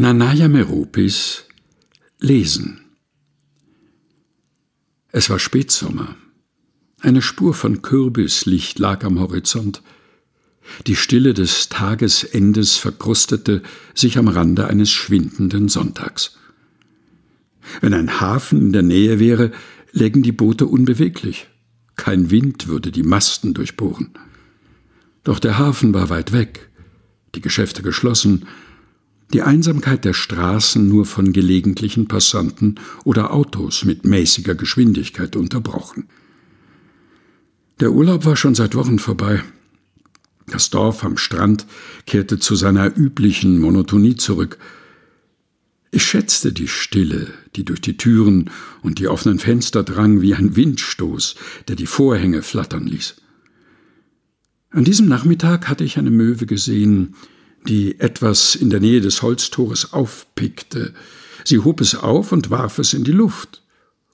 Nanaya Meropis Lesen Es war Spätsommer. Eine Spur von Kürbislicht lag am Horizont. Die Stille des Tagesendes verkrustete sich am Rande eines schwindenden Sonntags. Wenn ein Hafen in der Nähe wäre, lägen die Boote unbeweglich. Kein Wind würde die Masten durchbohren. Doch der Hafen war weit weg, die Geschäfte geschlossen, die Einsamkeit der Straßen nur von gelegentlichen Passanten oder Autos mit mäßiger Geschwindigkeit unterbrochen. Der Urlaub war schon seit Wochen vorbei. Das Dorf am Strand kehrte zu seiner üblichen Monotonie zurück. Ich schätzte die Stille, die durch die Türen und die offenen Fenster drang wie ein Windstoß, der die Vorhänge flattern ließ. An diesem Nachmittag hatte ich eine Möwe gesehen, die etwas in der Nähe des Holztores aufpickte. Sie hob es auf und warf es in die Luft,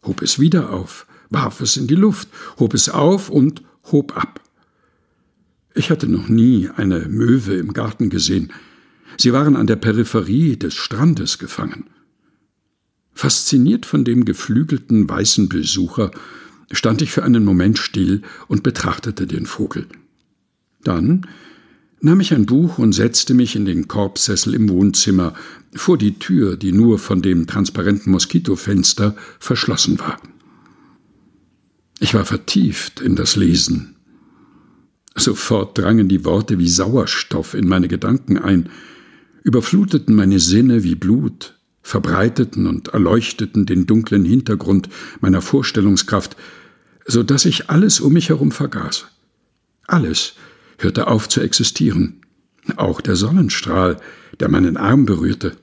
hob es wieder auf, warf es in die Luft, hob es auf und hob ab. Ich hatte noch nie eine Möwe im Garten gesehen. Sie waren an der Peripherie des Strandes gefangen. Fasziniert von dem geflügelten weißen Besucher stand ich für einen Moment still und betrachtete den Vogel. Dann nahm ich ein Buch und setzte mich in den Korbsessel im Wohnzimmer vor die Tür, die nur von dem transparenten Moskitofenster verschlossen war. Ich war vertieft in das Lesen. Sofort drangen die Worte wie Sauerstoff in meine Gedanken ein, überfluteten meine Sinne wie Blut, verbreiteten und erleuchteten den dunklen Hintergrund meiner Vorstellungskraft, so dass ich alles um mich herum vergaß. Alles, hörte auf zu existieren. Auch der Sonnenstrahl, der meinen Arm berührte.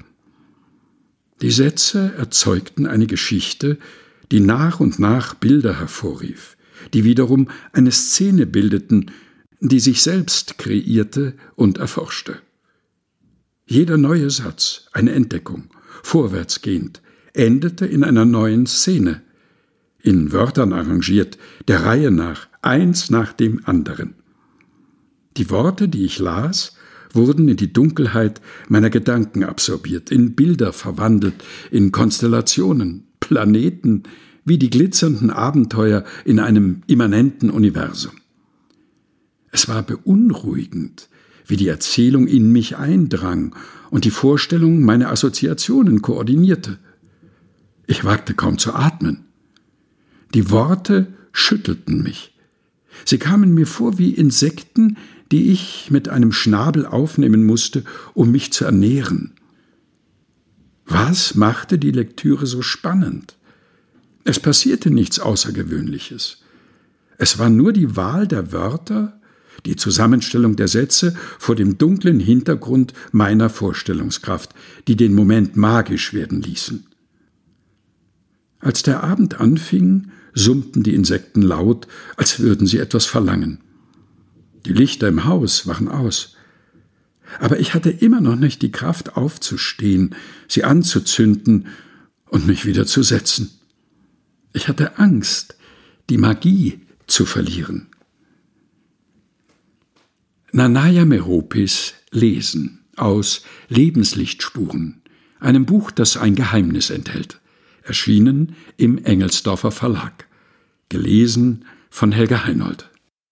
Die Sätze erzeugten eine Geschichte, die nach und nach Bilder hervorrief, die wiederum eine Szene bildeten, die sich selbst kreierte und erforschte. Jeder neue Satz, eine Entdeckung, vorwärtsgehend, endete in einer neuen Szene, in Wörtern arrangiert, der Reihe nach, eins nach dem anderen. Die Worte, die ich las, wurden in die Dunkelheit meiner Gedanken absorbiert, in Bilder verwandelt, in Konstellationen, Planeten, wie die glitzernden Abenteuer in einem immanenten Universum. Es war beunruhigend, wie die Erzählung in mich eindrang und die Vorstellung meine Assoziationen koordinierte. Ich wagte kaum zu atmen. Die Worte schüttelten mich. Sie kamen mir vor wie Insekten, die ich mit einem Schnabel aufnehmen musste, um mich zu ernähren. Was machte die Lektüre so spannend? Es passierte nichts Außergewöhnliches. Es war nur die Wahl der Wörter, die Zusammenstellung der Sätze vor dem dunklen Hintergrund meiner Vorstellungskraft, die den Moment magisch werden ließen. Als der Abend anfing, summten die Insekten laut, als würden sie etwas verlangen. Die Lichter im Haus waren aus. Aber ich hatte immer noch nicht die Kraft aufzustehen, sie anzuzünden und mich wieder zu setzen. Ich hatte Angst, die Magie zu verlieren. Nanaya Meropis Lesen aus Lebenslichtspuren, einem Buch, das ein Geheimnis enthält, erschienen im Engelsdorfer Verlag, gelesen von Helga Heinold.